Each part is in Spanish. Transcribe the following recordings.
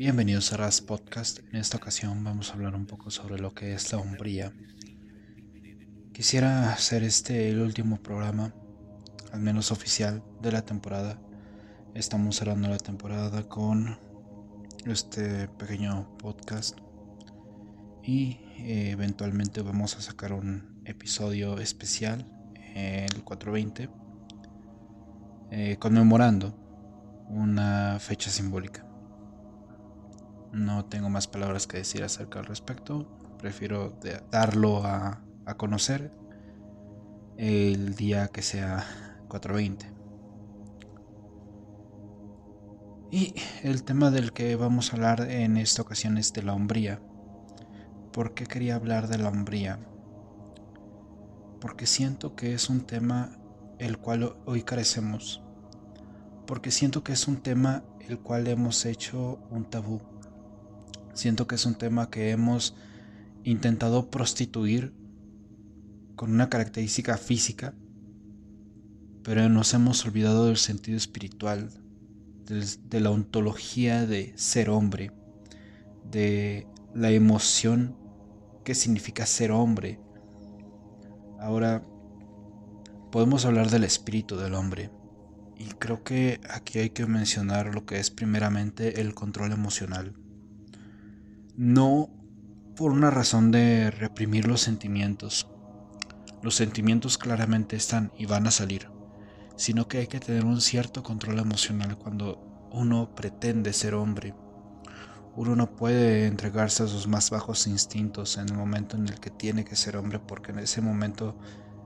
Bienvenidos a Ras Podcast. En esta ocasión vamos a hablar un poco sobre lo que es la hombría. Quisiera hacer este el último programa, al menos oficial, de la temporada. Estamos cerrando la temporada con este pequeño podcast y eh, eventualmente vamos a sacar un episodio especial el 420 eh, conmemorando una fecha simbólica. No tengo más palabras que decir acerca al respecto. Prefiero darlo a, conocer el día que sea 420. Y el tema del que vamos a hablar en esta ocasión es de la hombría. ¿Por qué quería hablar de la hombría? Porque siento que es un tema el cual hoy carecemos. Porque siento que es un tema el cual hemos hecho un tabú. Siento que es un tema que hemos intentado prostituir con una característica física, pero nos hemos olvidado del sentido espiritual, de, la ontología de ser hombre, de la emoción que significa ser hombre. Ahora, podemos hablar del espíritu del hombre, y creo que aquí hay que mencionar lo que es primeramente el control emocional no por una razón de reprimir los sentimientos. Los sentimientos claramente están y van a salir, sino que hay que tener un cierto control emocional cuando uno pretende ser hombre. Uno no puede entregarse a sus más bajos instintos en el momento en el que tiene que ser hombre, porque en ese momento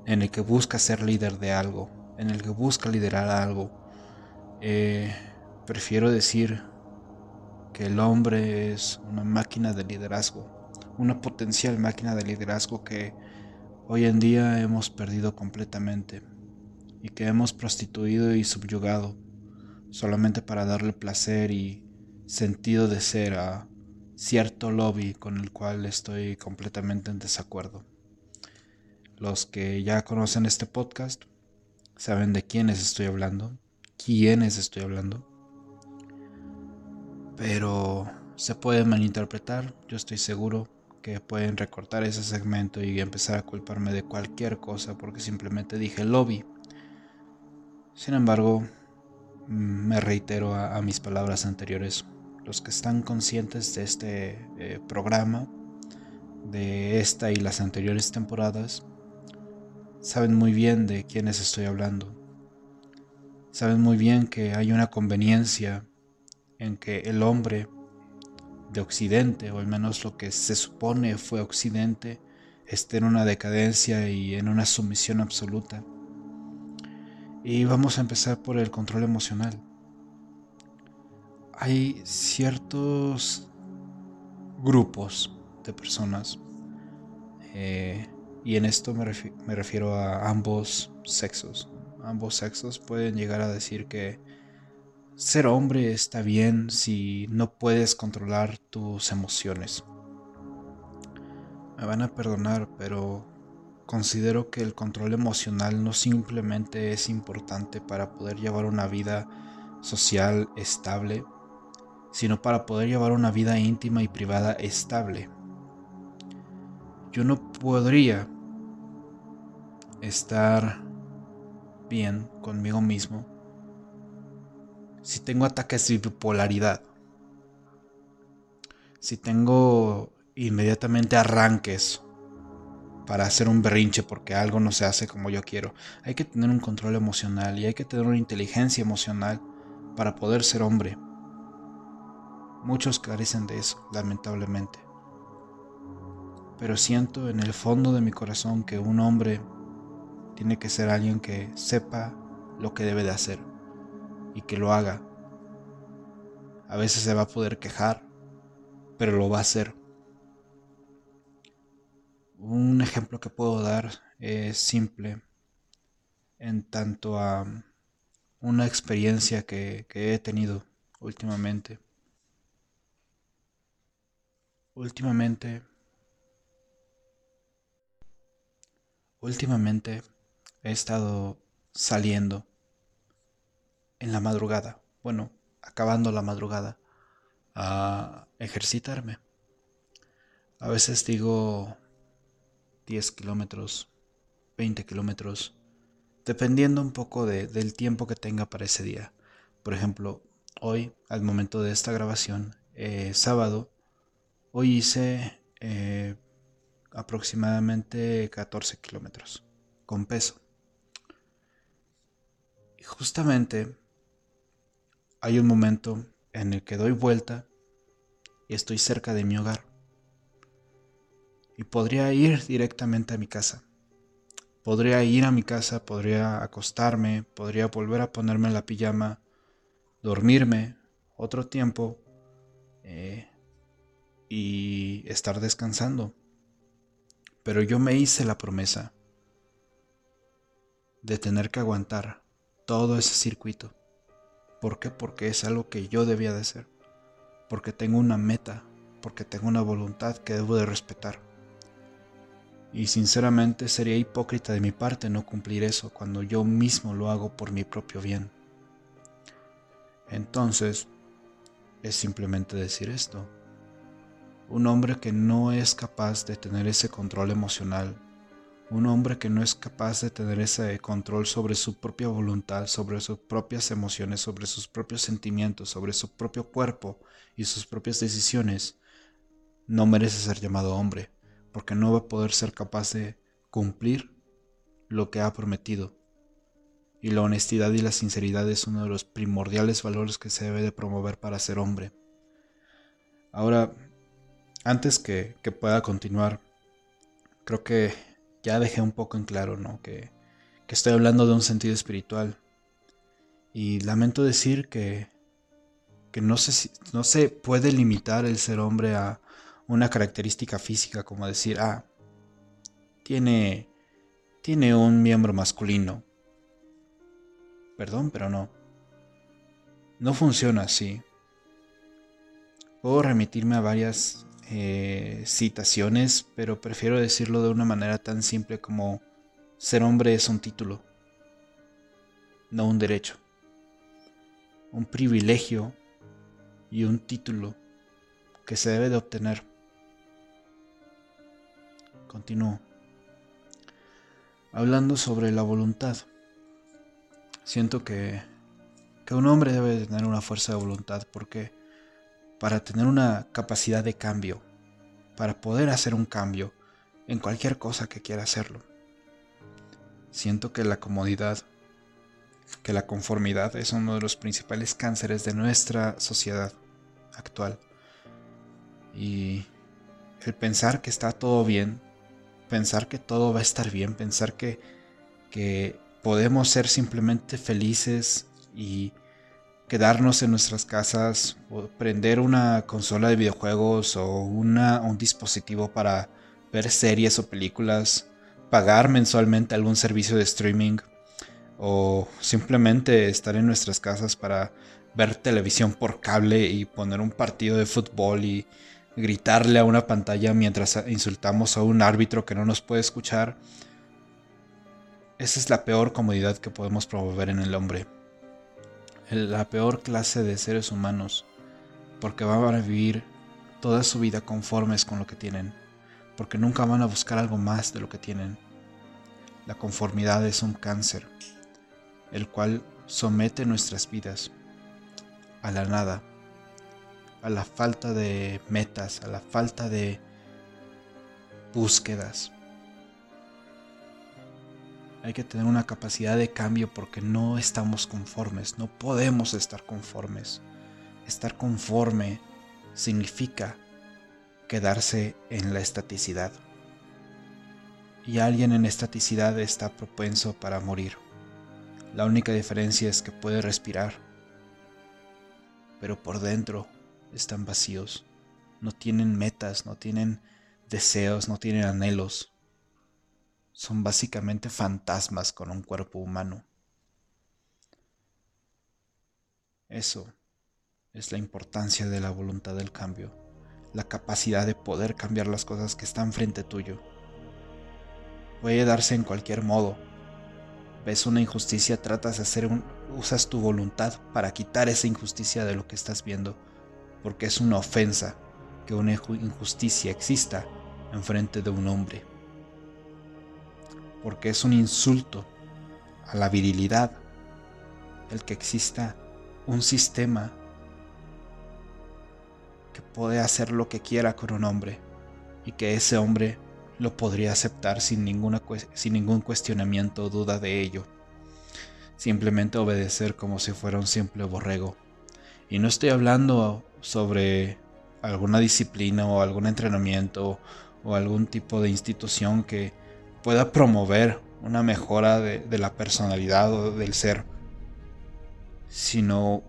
en el que busca ser líder de algo, en el que busca liderar algo, eh, prefiero decir que el hombre es una máquina de liderazgo, una potencial máquina de liderazgo que hoy en día hemos perdido completamente y que hemos prostituido y subyugado solamente para darle placer y sentido de ser a cierto lobby con el cual estoy completamente en desacuerdo. Los que ya conocen este podcast saben de quiénes estoy hablando, quiénes estoy hablando pero se puede malinterpretar. Yo estoy seguro que pueden recortar ese segmento y empezar a culparme de cualquier cosa porque simplemente dije lobby. Sin embargo, mm, me reitero a, mis palabras anteriores. Los que están conscientes de este eh, programa, de esta y las anteriores temporadas, saben muy bien de quiénes estoy hablando. Saben muy bien que hay una conveniencia en que el hombre de Occidente, o al menos lo que se supone fue Occidente, esté en una decadencia y en una sumisión absoluta. Y vamos a empezar por el control emocional. Hay ciertos grupos de personas, eh, y en esto me, me refiero a ambos sexos. Ambos sexos pueden llegar a decir que ser hombre está bien si no puedes controlar tus emociones. Me van a perdonar, pero considero que el control emocional no simplemente es importante para poder llevar una vida social estable, sino para poder llevar una vida íntima y privada estable. Yo no podría estar bien conmigo mismo si tengo ataques de bipolaridad, si tengo inmediatamente arranques para hacer un berrinche porque algo no se hace como yo quiero, hay que tener un control emocional y hay que tener una inteligencia emocional para poder ser hombre. Muchos carecen de eso, lamentablemente. Pero siento en el fondo de mi corazón que un hombre tiene que ser alguien que sepa lo que debe de hacer y que lo haga. A veces se va a poder quejar, pero lo va a hacer. Un ejemplo que puedo dar es simple en tanto a una experiencia que, he tenido últimamente. Últimamente, últimamente he estado saliendo en la madrugada, bueno, acabando la madrugada, a ejercitarme. A veces digo 10 kilómetros, 20 kilómetros, dependiendo un poco del tiempo que tenga para ese día. Por ejemplo, hoy, al momento de esta grabación, eh, sábado, hoy hice eh, aproximadamente 14 kilómetros con peso. Y justamente hay un momento en el que doy vuelta y estoy cerca de mi hogar. Y podría ir directamente a mi casa. Podría ir a mi casa, podría acostarme, podría volver a ponerme la pijama, dormirme otro tiempo eh, y estar descansando. Pero yo me hice la promesa de tener que aguantar todo ese circuito. ¿Por qué? Porque es algo que yo debía de hacer. Porque tengo una meta, porque tengo una voluntad que debo de respetar. Y sinceramente sería hipócrita de mi parte no cumplir eso cuando yo mismo lo hago por mi propio bien. Entonces, es simplemente decir esto. Un hombre que no es capaz de tener ese control emocional un hombre que no es capaz de tener ese control sobre su propia voluntad, sobre sus propias emociones, sobre sus propios sentimientos, sobre su propio cuerpo y sus propias decisiones, no merece ser llamado hombre, porque no va a poder ser capaz de cumplir lo que ha prometido. Y la honestidad y la sinceridad es uno de los primordiales valores que se debe de promover para ser hombre. Ahora, antes que, que pueda continuar, creo que ya dejé un poco en claro, ¿no? Que, estoy hablando de un sentido espiritual. Y lamento decir que, que no, se, no se puede limitar el ser hombre a una característica física, como decir, ah, tiene, tiene un miembro masculino. Perdón, pero no. No funciona así. Puedo remitirme a varias eh, citaciones, pero prefiero decirlo de una manera tan simple como ser hombre es un título, no un derecho, un privilegio y un título que se debe de obtener. Continúo. Hablando sobre la voluntad, siento que, que un hombre debe de tener una fuerza de voluntad porque para tener una capacidad de cambio, para poder hacer un cambio en cualquier cosa que quiera hacerlo. Siento que la comodidad, que la conformidad es uno de los principales cánceres de nuestra sociedad actual. Y el pensar que está todo bien, pensar que todo va a estar bien, pensar que, que podemos ser simplemente felices y quedarnos en nuestras casas, o prender una consola de videojuegos o una, un dispositivo para ver series o películas, pagar mensualmente algún servicio de streaming o simplemente estar en nuestras casas para ver televisión por cable y poner un partido de fútbol y gritarle a una pantalla mientras insultamos a un árbitro que no nos puede escuchar. Esa es la peor comodidad que podemos promover en el hombre la peor clase de seres humanos, porque van a vivir toda su vida conformes con lo que tienen, porque nunca van a buscar algo más de lo que tienen. La conformidad es un cáncer, el cual somete nuestras vidas a la nada, a la falta de metas, a la falta de búsquedas. Hay que tener una capacidad de cambio porque no estamos conformes, no podemos estar conformes. Estar conforme significa quedarse en la estaticidad. Y alguien en estaticidad está propenso para morir. La única diferencia es que puede respirar, pero por dentro están vacíos. No tienen metas, no tienen deseos, no tienen anhelos son básicamente fantasmas con un cuerpo humano. Eso es la importancia de la voluntad del cambio, la capacidad de poder cambiar las cosas que están frente tuyo. Puede darse en cualquier modo. Ves una injusticia, tratas de hacer un, usas tu voluntad para quitar esa injusticia de lo que estás viendo. porque es una ofensa que una injusticia exista enfrente de un hombre, porque es un insulto a la virilidad el que exista un sistema que puede hacer lo que quiera con un hombre y que ese hombre lo podría aceptar sin, ninguna, sin ningún cuestionamiento o duda de ello. Simplemente obedecer como si fuera un simple borrego. Y no estoy hablando sobre alguna disciplina o algún entrenamiento o algún tipo de institución que pueda promover una mejora de, la personalidad o del ser, sino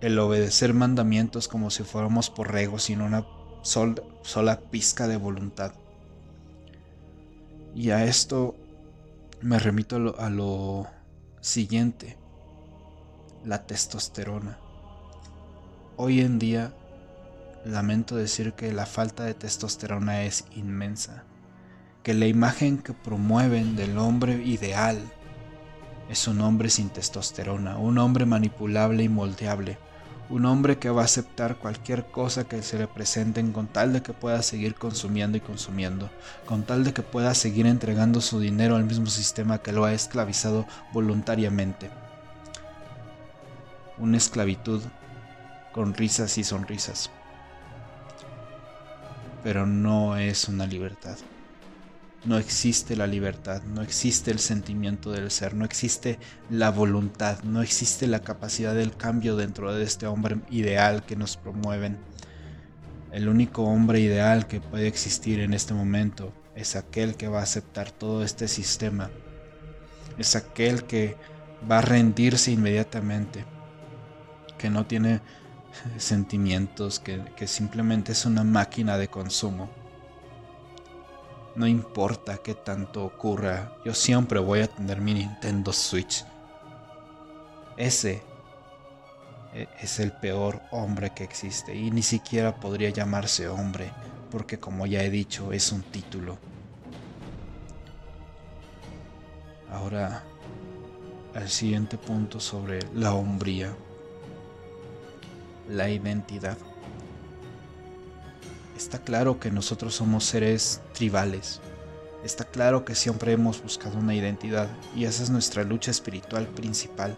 el obedecer mandamientos como si fuéramos borregos sin una sola pizca de voluntad. Y a esto me remito a lo, siguiente, la testosterona. Hoy en día lamento decir que la falta de testosterona es inmensa, que la imagen que promueven del hombre ideal es un hombre sin testosterona, un hombre manipulable y moldeable, un hombre que va a aceptar cualquier cosa que se le presenten con tal de que pueda seguir consumiendo y consumiendo, con tal de que pueda seguir entregando su dinero al mismo sistema que lo ha esclavizado voluntariamente. Una esclavitud con risas y sonrisas. Pero no es una libertad no existe la libertad, no existe el sentimiento del ser, no existe la voluntad, no existe la capacidad del cambio dentro de este hombre ideal que nos promueven. El único hombre ideal que puede existir en este momento es aquel que va a aceptar todo este sistema, es aquel que va a rendirse inmediatamente, que no tiene sentimientos, que, simplemente es una máquina de consumo. No importa qué tanto ocurra, yo siempre voy a tener mi Nintendo Switch. Ese e, es el peor hombre que existe y ni siquiera podría llamarse hombre porque como ya he dicho es un título. Ahora al siguiente punto sobre la hombría, la identidad. Está claro que nosotros somos seres tribales. Está claro que siempre hemos buscado una identidad y esa es nuestra lucha espiritual principal.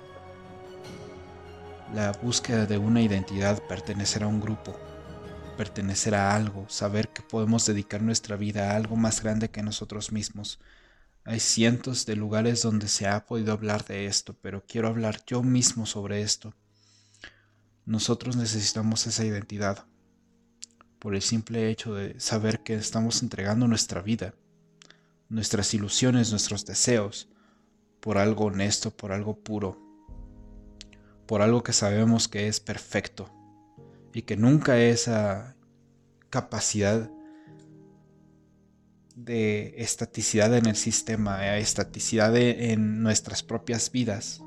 La búsqueda de una identidad, pertenecer a un grupo, pertenecer a algo, saber que podemos dedicar nuestra vida a algo más grande que nosotros mismos. Hay cientos de lugares donde se ha podido hablar de esto, pero quiero hablar yo mismo sobre esto. Nosotros necesitamos esa identidad, por el simple hecho de saber que estamos entregando nuestra vida, nuestras ilusiones, nuestros deseos, por algo honesto, por algo puro, por algo que sabemos que es perfecto y que nunca esa capacidad de estaticidad en el sistema, estaticidad en nuestras propias vidas,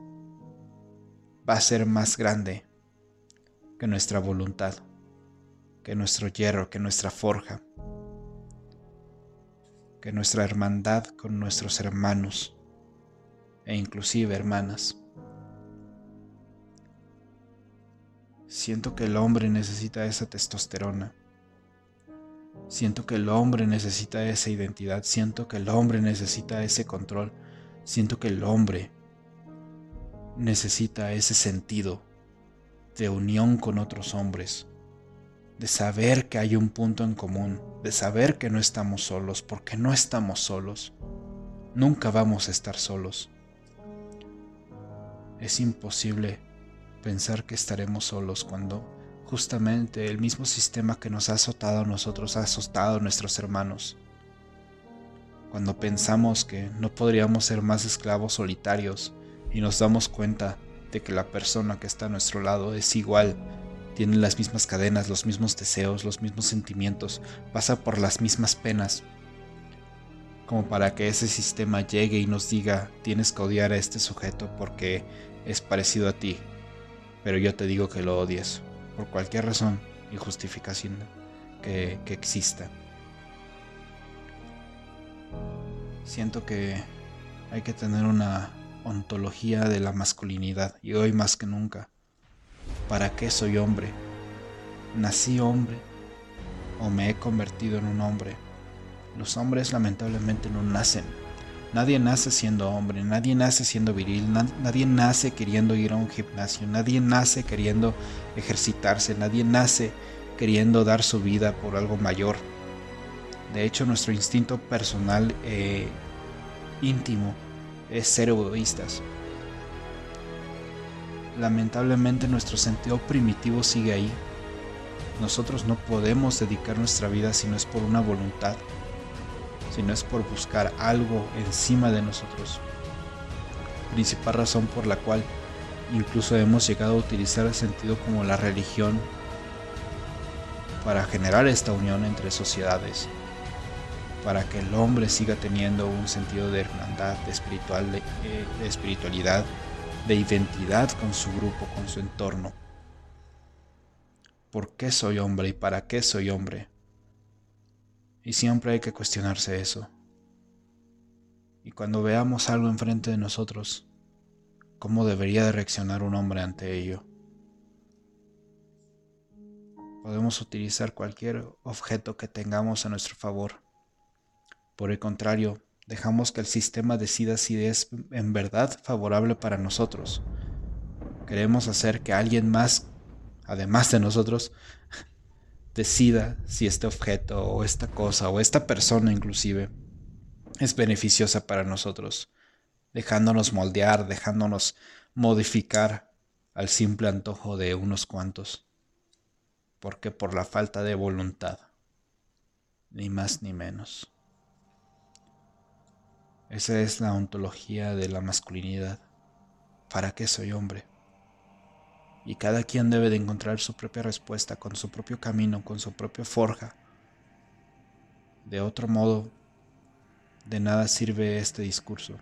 va a ser más grande que nuestra voluntad que nuestro hierro, que nuestra forja, que nuestra hermandad con nuestros hermanos e inclusive hermanas. Siento que el hombre necesita esa testosterona. Siento que el hombre necesita esa identidad. Siento que el hombre necesita ese control. Siento que el hombre necesita ese sentido de unión con otros hombres de saber que hay un punto en común, de saber que no estamos solos, porque no estamos solos. Nunca vamos a estar solos. Es imposible pensar que estaremos solos cuando justamente el mismo sistema que nos ha azotado a nosotros ha azotado a nuestros hermanos. Cuando pensamos que no podríamos ser más esclavos solitarios y nos damos cuenta de que la persona que está a nuestro lado es igual tienen las mismas cadenas, los mismos deseos, los mismos sentimientos, pasa por las mismas penas, como para que ese sistema llegue y nos diga, tienes que odiar a este sujeto porque es parecido a ti, pero yo te digo que lo odies, por cualquier razón y justificación que, que exista. Siento que hay que tener una ontología de la masculinidad y hoy más que nunca ¿Para qué soy hombre? nací hombre o me he convertido en un hombre. Los hombres lamentablemente no nacen. Nadie nace siendo hombre, nadie nace siendo viril, nadie nace queriendo ir a un gimnasio, nadie nace queriendo ejercitarse, nadie nace queriendo dar su vida por algo mayor. De hecho, nuestro instinto personal e íntimo es ser egoístas. Lamentablemente nuestro sentido primitivo sigue ahí. Nosotros no podemos dedicar nuestra vida si no es por una voluntad, si no es por buscar algo encima de nosotros. Principal razón por la cual incluso hemos llegado a utilizar el sentido como la religión para generar esta unión entre sociedades, para que el hombre siga teniendo un sentido de hermandad, de, espiritual, de, eh, de espiritualidad, de identidad con su grupo, con su entorno. ¿Por qué soy hombre y para qué soy hombre? Y siempre hay que cuestionarse eso. Y cuando veamos algo enfrente de nosotros, ¿cómo debería de reaccionar un hombre ante ello? Podemos utilizar cualquier objeto que tengamos a nuestro favor. Por el contrario, dejamos que el sistema decida si es en verdad favorable para nosotros. Queremos hacer que alguien más, además de nosotros, decida si este objeto o esta cosa o esta persona inclusive es beneficiosa para nosotros, dejándonos moldear, dejándonos modificar al simple antojo de unos cuantos, porque por la falta de voluntad, ni más ni menos. Esa es la ontología de la masculinidad. ¿Para qué soy hombre? y cada quien debe de encontrar su propia respuesta con su propio camino, con su propia forja. De otro modo, de nada sirve este discurso.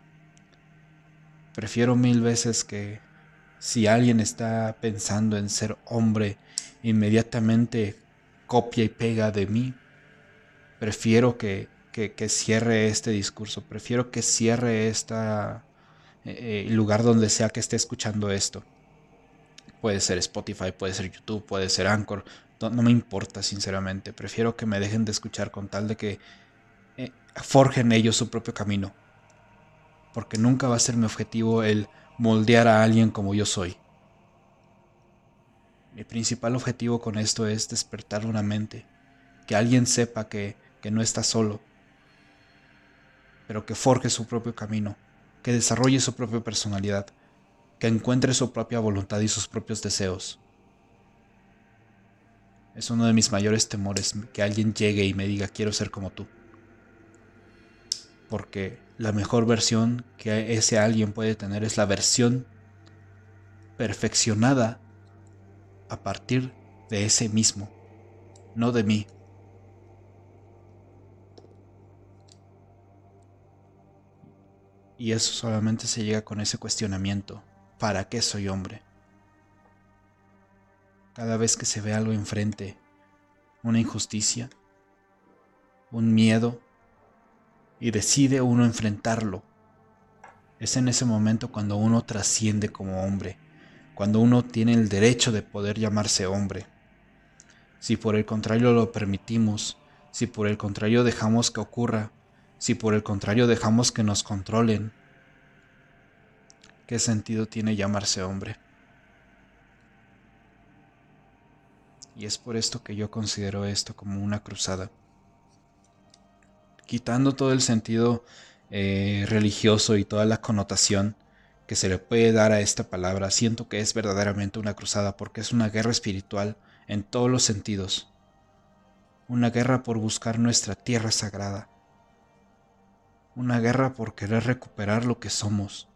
Prefiero mil veces que si alguien está pensando en ser hombre, inmediatamente copia y pega de mí. Prefiero que, que, cierre este discurso, prefiero que cierre este lugar donde sea que esté escuchando esto. Puede ser Spotify, puede ser YouTube, puede ser Anchor. No, me importa, sinceramente. Prefiero que me dejen de escuchar con tal de que eh, forjen ellos su propio camino. Porque nunca va a ser mi objetivo el moldear a alguien como yo soy. Mi principal objetivo con esto es despertar una mente. Que alguien sepa que, que no está solo. Pero que forje su propio camino. Que desarrolle su propia personalidad que encuentre su propia voluntad y sus propios deseos. Es uno de mis mayores temores que alguien llegue y me diga quiero ser como tú. Porque la mejor versión que ese alguien puede tener es la versión perfeccionada a partir de ese mismo, no de mí. Y eso solamente se llega con ese cuestionamiento. ¿para qué soy hombre? Cada vez que se ve algo enfrente, una injusticia, un miedo, y decide uno enfrentarlo, es en ese momento cuando uno trasciende como hombre, cuando uno tiene el derecho de poder llamarse hombre. Si por el contrario lo permitimos, si por el contrario dejamos que ocurra, si por el contrario dejamos que nos controlen, ¿Qué sentido tiene llamarse hombre? Y es por esto que yo considero esto como una cruzada. Quitando todo el sentido eh, religioso y toda la connotación que se le puede dar a esta palabra, siento que es verdaderamente una cruzada porque es una guerra espiritual en todos los sentidos. Una guerra por buscar nuestra tierra sagrada. Una guerra por querer recuperar lo que somos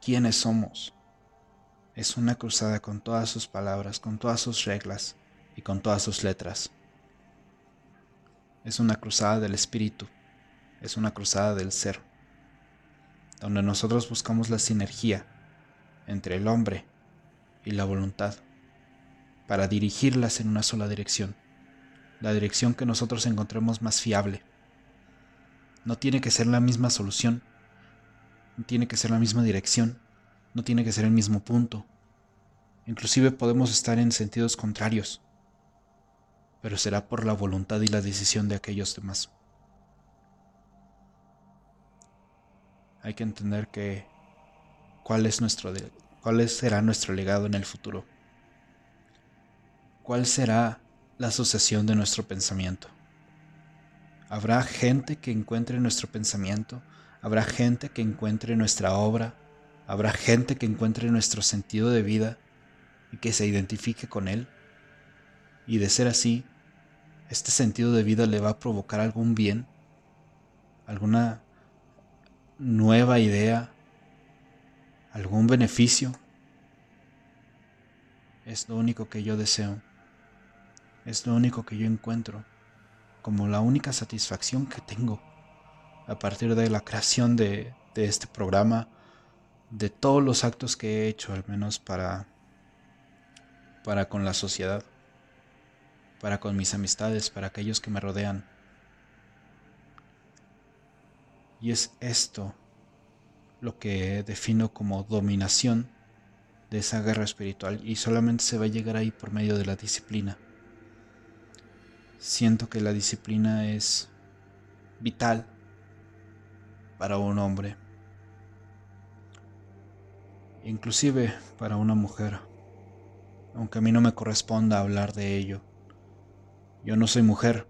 quiénes somos. Es una cruzada con todas sus palabras, con todas sus reglas y con todas sus letras. Es una cruzada del espíritu, es una cruzada del ser, donde nosotros buscamos la sinergia entre el hombre y la voluntad para dirigirlas en una sola dirección, la dirección que nosotros encontremos más fiable. No tiene que ser la misma solución, no tiene que ser la misma dirección, no tiene que ser el mismo punto. Inclusive podemos estar en sentidos contrarios. pero será por la voluntad y la decisión de aquellos demás. Hay que entender que cuál es nuestro cuál será nuestro legado en el futuro. ¿Cuál será la sucesión de nuestro pensamiento? Habrá gente que encuentre nuestro pensamiento, habrá gente que encuentre nuestra obra, habrá gente que encuentre nuestro sentido de vida y que se identifique con él. Y de ser así, este sentido de vida le va a provocar algún bien, alguna nueva idea, algún beneficio. Es lo único que yo deseo. Es lo único que yo encuentro como la única satisfacción que tengo a partir de la creación de, este programa, de todos los actos que he hecho, al menos para, para con la sociedad, para con mis amistades, para aquellos que me rodean. Y es esto lo que defino como dominación de esa guerra espiritual y solamente se va a llegar ahí por medio de la disciplina. Siento que la disciplina es vital para un hombre, inclusive para una mujer, aunque a mí no me corresponda hablar de ello. Yo no soy mujer,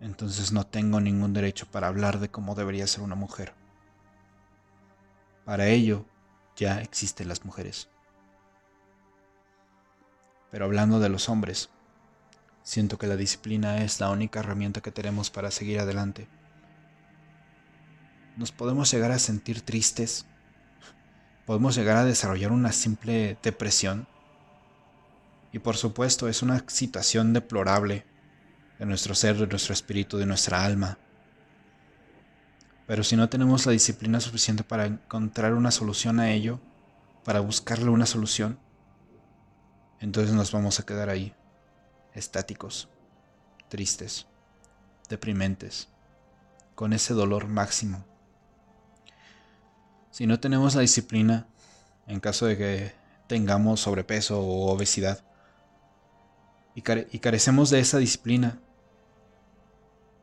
entonces no tengo ningún derecho para hablar de cómo debería ser una mujer. Para ello ya existen las mujeres. Pero hablando de los hombres, Siento que la disciplina es la única herramienta que tenemos para seguir adelante. Nos podemos llegar a sentir tristes, podemos llegar a desarrollar una simple depresión. Y por supuesto es una situación deplorable de nuestro ser, de nuestro espíritu, de nuestra alma. Pero si no tenemos la disciplina suficiente para encontrar una solución a ello, para buscarle una solución, entonces nos vamos a quedar ahí estáticos, tristes, deprimentes, con ese dolor máximo. Si no tenemos la disciplina, en caso de que tengamos sobrepeso o obesidad, y, carecemos de esa disciplina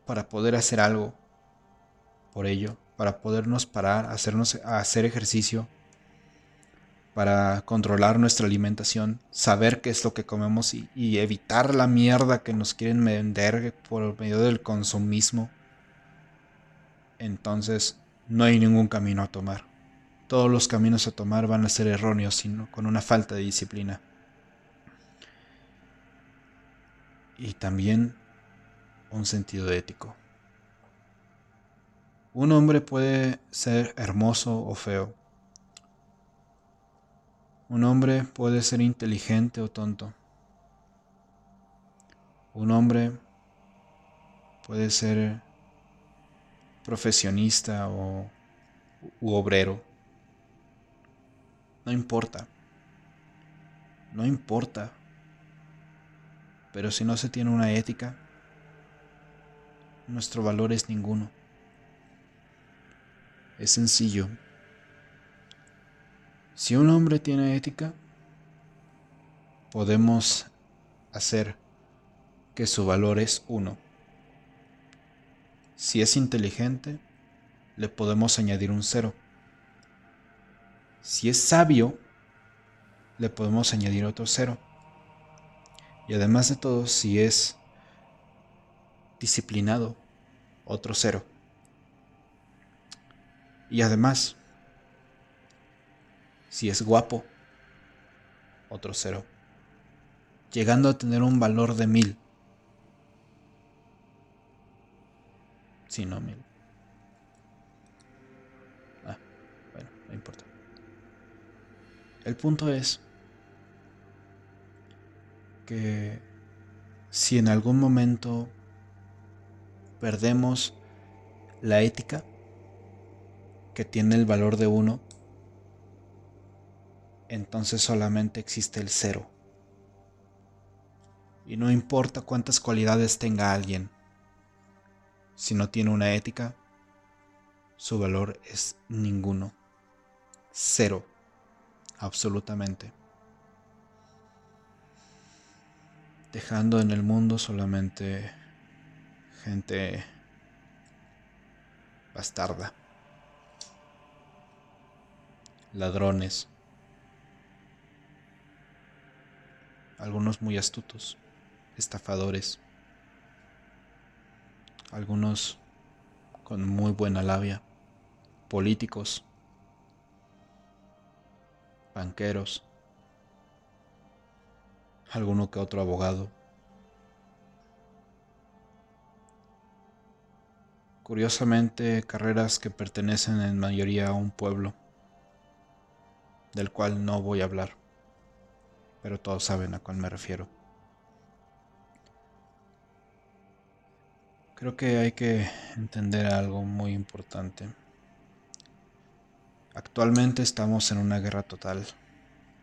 para poder hacer algo por ello, para podernos parar, hacernos, hacer ejercicio, para controlar nuestra alimentación, saber qué es lo que comemos y, evitar la mierda que nos quieren vender por medio del consumismo, entonces no hay ningún camino a tomar. Todos los caminos a tomar van a ser erróneos, sino con una falta de disciplina. Y también un sentido ético. Un hombre puede ser hermoso o feo, un hombre puede ser inteligente o tonto. Un hombre puede ser profesionista o obrero. No importa. No importa. Pero si no se tiene una ética, nuestro valor es ninguno. Es sencillo. Si un hombre tiene ética, podemos hacer que su valor es uno. Si es inteligente, le podemos añadir un cero. Si es sabio, le podemos añadir otro cero. Y además de todo, si es disciplinado, otro cero. Y además, si es guapo, otro cero. Llegando a tener un valor de mil. Si no mil. Ah, bueno, no importa. El punto es que si en algún momento perdemos la ética que tiene el valor de uno, entonces solamente existe el cero. Y no importa cuántas cualidades tenga alguien, si no tiene una ética, su valor es ninguno. Cero. Absolutamente. dejando en el mundo solamente gente bastarda, ladrones, algunos muy astutos, estafadores, algunos con muy buena labia, políticos, banqueros, alguno que otro abogado. Curiosamente, carreras que pertenecen en mayoría a un pueblo, del cual no voy a hablar, pero todos saben a cuál me refiero. Creo que hay que entender algo muy importante. Actualmente estamos en una guerra total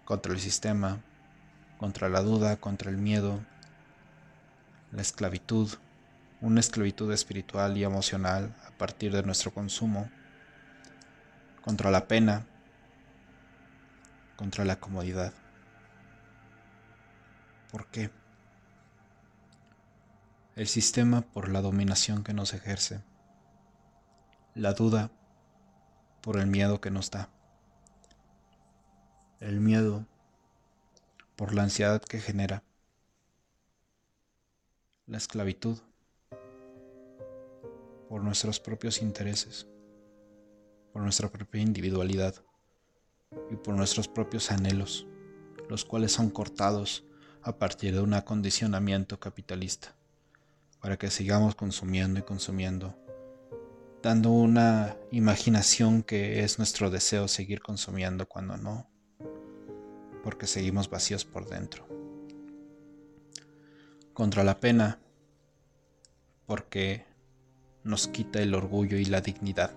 contra el sistema, contra la duda, contra el miedo, la esclavitud, una esclavitud espiritual y emocional a partir de nuestro consumo, contra la pena, contra la comodidad. ¿Por qué? El sistema por la dominación que nos ejerce, la duda por el miedo que nos da, el miedo por la ansiedad que genera. La esclavitud por nuestros propios intereses, por nuestra propia individualidad y por nuestros propios anhelos, los cuales son cortados a partir de un acondicionamiento capitalista, para que sigamos consumiendo y consumiendo, dando una imaginación que es nuestro deseo seguir consumiendo cuando no porque seguimos vacíos por dentro. Contra la pena, porque nos quita el orgullo y la dignidad.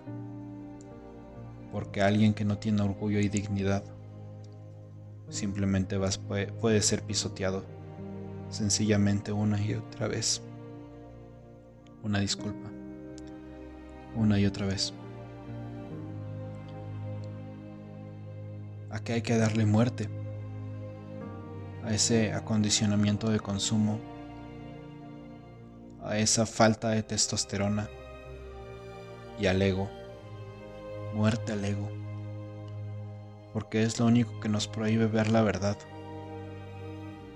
Porque alguien que no tiene orgullo y dignidad simplemente puede ser pisoteado sencillamente una y otra vez. Una disculpa. Una y otra vez. ¿A qué hay que darle muerte? a ese acondicionamiento de consumo, a esa falta de testosterona y al ego, muerte al ego, porque es lo único que nos prohíbe ver la verdad,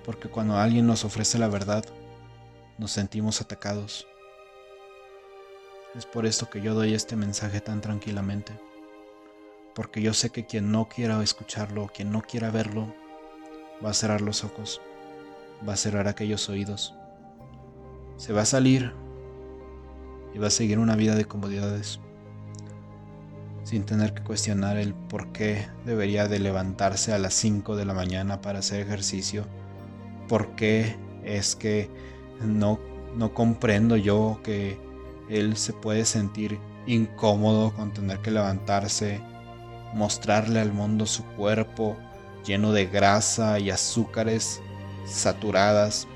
porque cuando alguien nos ofrece la verdad, nos sentimos atacados. Es por esto que yo doy este mensaje tan tranquilamente, porque yo sé que quien no quiera escucharlo, quien no quiera verlo, va a cerrar los ojos, va a cerrar aquellos oídos, se va a salir y va a seguir una vida de comodidades, sin tener que cuestionar el por qué debería de levantarse a las 5 de la mañana para hacer ejercicio, por qué es que no, no comprendo yo que él se puede sentir incómodo con tener que levantarse, mostrarle al mundo su cuerpo, lleno de grasa y azúcares saturadas,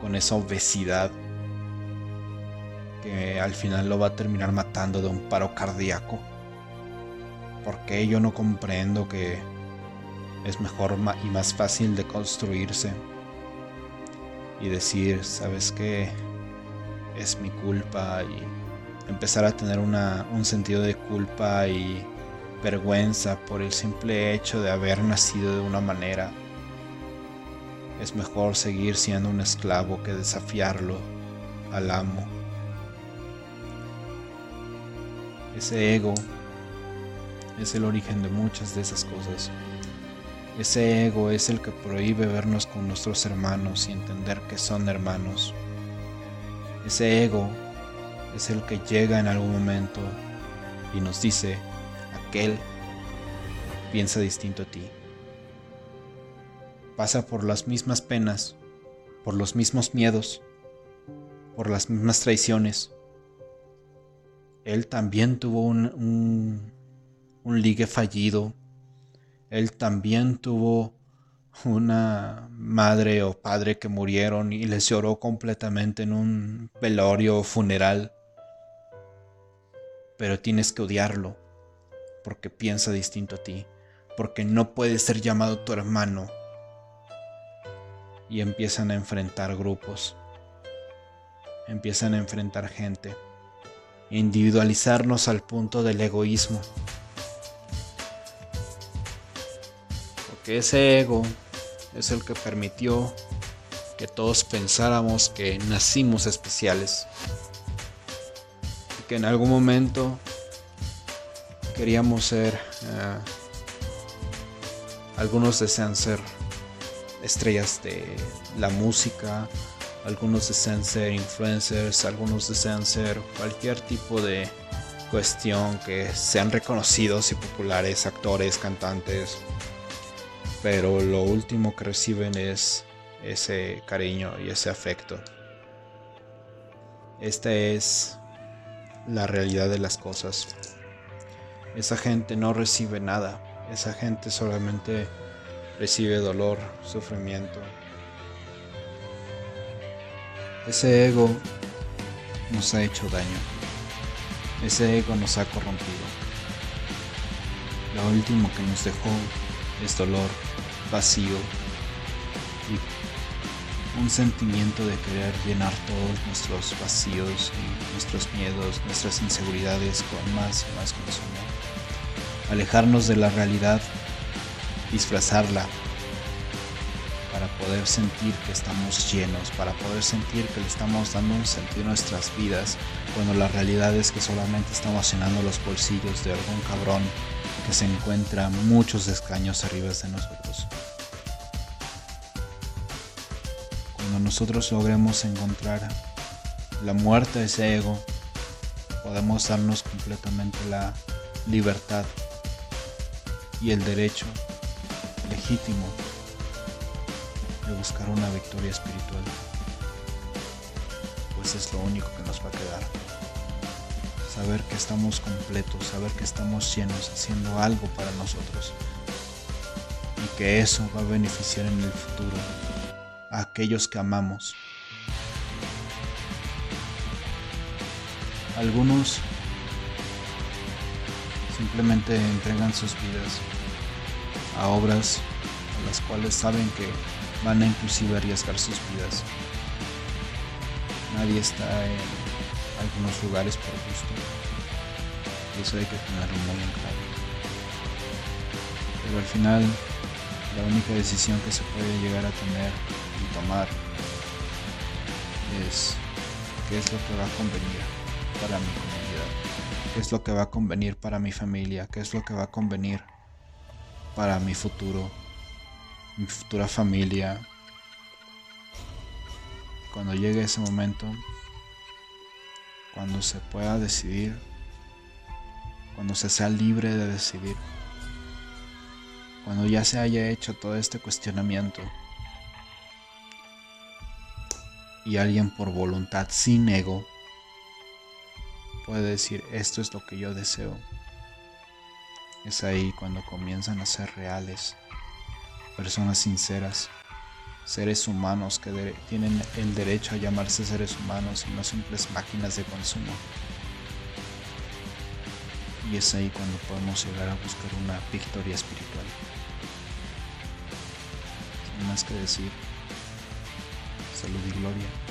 con esa obesidad que al final lo va a terminar matando de un paro cardíaco. Porque yo no comprendo que es mejor y más fácil de construirse y decir, sabes que es mi culpa y empezar a tener un sentido de culpa y vergüenza por el simple hecho de haber nacido de una manera. Es mejor seguir siendo un esclavo que desafiarlo al amo. Ese ego es el origen de muchas de esas cosas. Ese ego es el que prohíbe vernos con nuestros hermanos y entender que son hermanos. Ese ego es el que llega en algún momento y nos dice, él piensa distinto a ti. Pasa por las mismas penas, por los mismos miedos, por las mismas traiciones. Él también tuvo un, un, ligue fallido. Él también tuvo una madre o padre que murieron y les lloró completamente en un velorio o funeral. Pero tienes que odiarlo porque piensa distinto a ti, porque no puede ser llamado tu hermano, y empiezan a enfrentar grupos, empiezan a enfrentar gente, individualizarnos al punto del egoísmo. Porque ese ego es el que permitió que todos pensáramos que nacimos especiales y que en algún momento queríamos ser, eh, algunos desean ser estrellas de la música, algunos desean ser influencers, algunos desean ser cualquier tipo de cuestión que sean reconocidos y populares, actores, cantantes, pero lo último que reciben es ese cariño y ese afecto. Esta es la realidad de las cosas. Esa gente no recibe nada, esa gente solamente recibe dolor, sufrimiento. Ese ego nos ha hecho daño, ese ego nos ha corrompido. Lo último que nos dejó es dolor, vacío y un sentimiento de querer llenar todos nuestros vacíos y nuestros miedos, nuestras inseguridades con más y más consumo. Alejarnos de la realidad, disfrazarla poder sentir que estamos llenos, para poder sentir que le estamos dando un sentido a nuestras vidas, cuando la realidad es que solamente estamos llenando los bolsillos de algún cabrón que se encuentra muchos escaños arriba de nosotros. Cuando nosotros logremos encontrar la muerte de ese ego, podemos darnos completamente la libertad y el derecho legítimo de buscar una victoria espiritual, pues es lo único que nos va a quedar saber que estamos completos, saber que estamos llenos, haciendo algo para nosotros. Y que eso va a beneficiar en el futuro a aquellos que amamos. Algunos simplemente entregan sus vidas a obras a las cuales saben que van a inclusive arriesgar sus vidas. Nadie está en algunos lugares por gusto. Y eso hay que tenerlo muy en claro. Pero al final, la única decisión que se puede llegar a tener y tomar es qué es lo que va a convenir para mi comunidad, qué es lo que va a convenir para mi familia, qué es lo que va a convenir para mi futuro, mi futura familia. Cuando llegue ese momento, cuando se pueda decidir, cuando se sea libre de decidir, cuando ya se haya hecho todo este cuestionamiento y alguien por voluntad sin ego puede decir esto es lo que yo deseo. Es ahí cuando comienzan a ser reales, personas sinceras, seres humanos que tienen el derecho a llamarse seres humanos y no simples máquinas de consumo. Y es ahí cuando podemos llegar a buscar una victoria espiritual. Sin más que decir, salud y gloria.